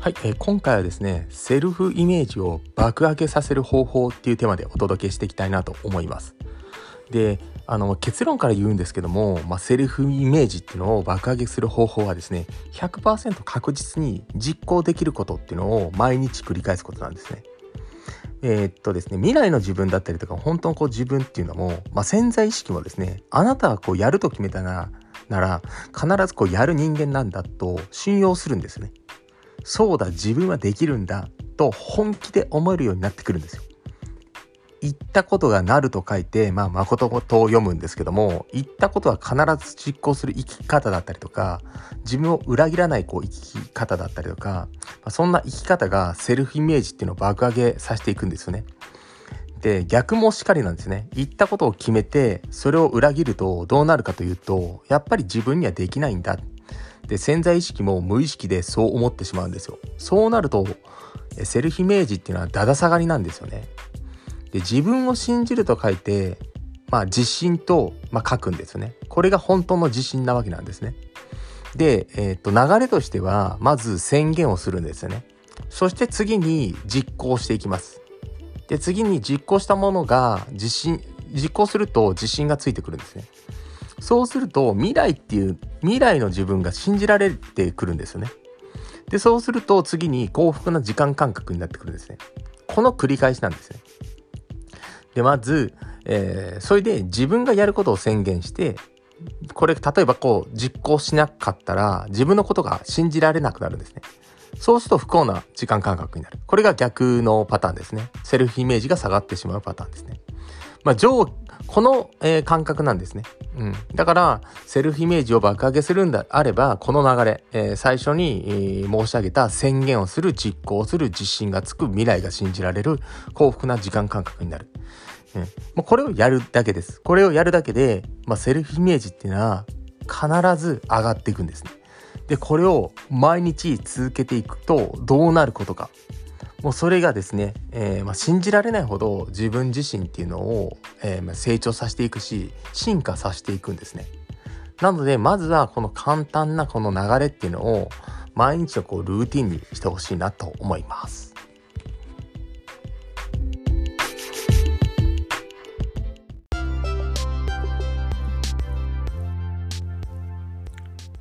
はい、えー、今回はですねセルフイメージを爆上げさせる方法っていうテーマでお届けしていきたいなと思います。であの結論から言うんですけども、まあ、セルフイメージっていうのを爆上げする方法はですね100%確実に実行できることっていうのを毎日繰り返すことなんですね。えー、っとですね未来の自分だったりとか本当のこう自分っていうのも、まあ、潜在意識もですねあなたはこうやると決めたななら必ずこうやる人間なんだと信用するんですね。そうだ自分はできるんだと本気で思えるようになってくるんですよ。言ったことがなると書いて、まあ、誠と読むんですけども、言ったことは必ず実行する生き方だったりとか、自分を裏切らないこう生き方だったりとか、まあ、そんな生き方がセルフイメージっていうのを爆上げさせていくんですよね。で、逆もしかりなんですね。言ったことを決めて、それを裏切るとどうなるかというと、やっぱり自分にはできないんだ。で潜在意識も無意識でそう思ってしまうんですよ。そうなるとセルフイメージっていうのはだだ下がりなんですよね。で自分を信じると書いてまあ自信と、まあ、書くんですよね。これが本当の自信なわけなんですね。で、えー、と流れとしてはまず宣言をするんですよね。そして次に実行していきます。で次に実行したものが自信実行すると自信がついてくるんですね。そうすると未来っていう未来の自分が信じられてくるんですよね。で、そうすると次に幸福な時間感覚になってくるんですね。この繰り返しなんですね。で、まず、えー、それで自分がやることを宣言して、これ例えばこう実行しなかったら自分のことが信じられなくなるんですね。そうすると不幸な時間感覚になる。これが逆のパターンですね。セルフイメージが下がってしまうパターンですね。まあ、上、この、えー、感覚なんですね。うん。だから、セルフイメージを爆上げするんであれば、この流れ、えー、最初に、えー、申し上げた宣言をする、実行する、自信がつく、未来が信じられる、幸福な時間感覚になる。うん、もうこれをやるだけです。これをやるだけで、まあ、セルフイメージっていうのは必ず上がっていくんですね。で、これを毎日続けていくとどうなることか。もうそれがですね、えー、まあ、信じられないほど自分自身っていうのを、えー、まあ、成長させていくし進化させていくんですね。なのでまずはこの簡単なこの流れっていうのを毎日のこうルーティンにしてほしいなと思います。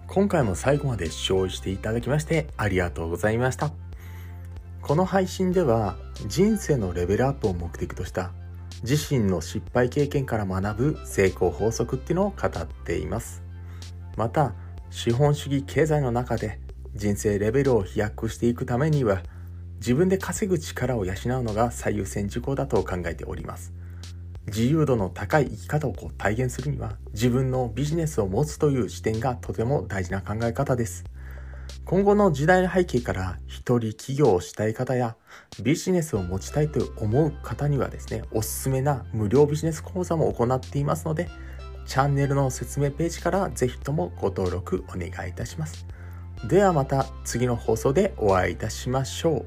今回も最後まで視聴していただきましてありがとうございました。この配信では人生のレベルアップを目的とした自身の失敗経験から学ぶ成功法則っていうのを語っています。また資本主義経済の中で人生レベルを飛躍していくためには自分で稼ぐ力を養うのが最優先事項だと考えております。自由度の高い生き方をこう体現するには自分のビジネスを持つという視点がとても大事な考え方です。今後の時代の背景から一人起業をしたい方やビジネスを持ちたいと思う方にはですね、おすすめな無料ビジネス講座も行っていますので、チャンネルの説明ページからぜひともご登録お願いいたします。ではまた次の放送でお会いいたしましょう。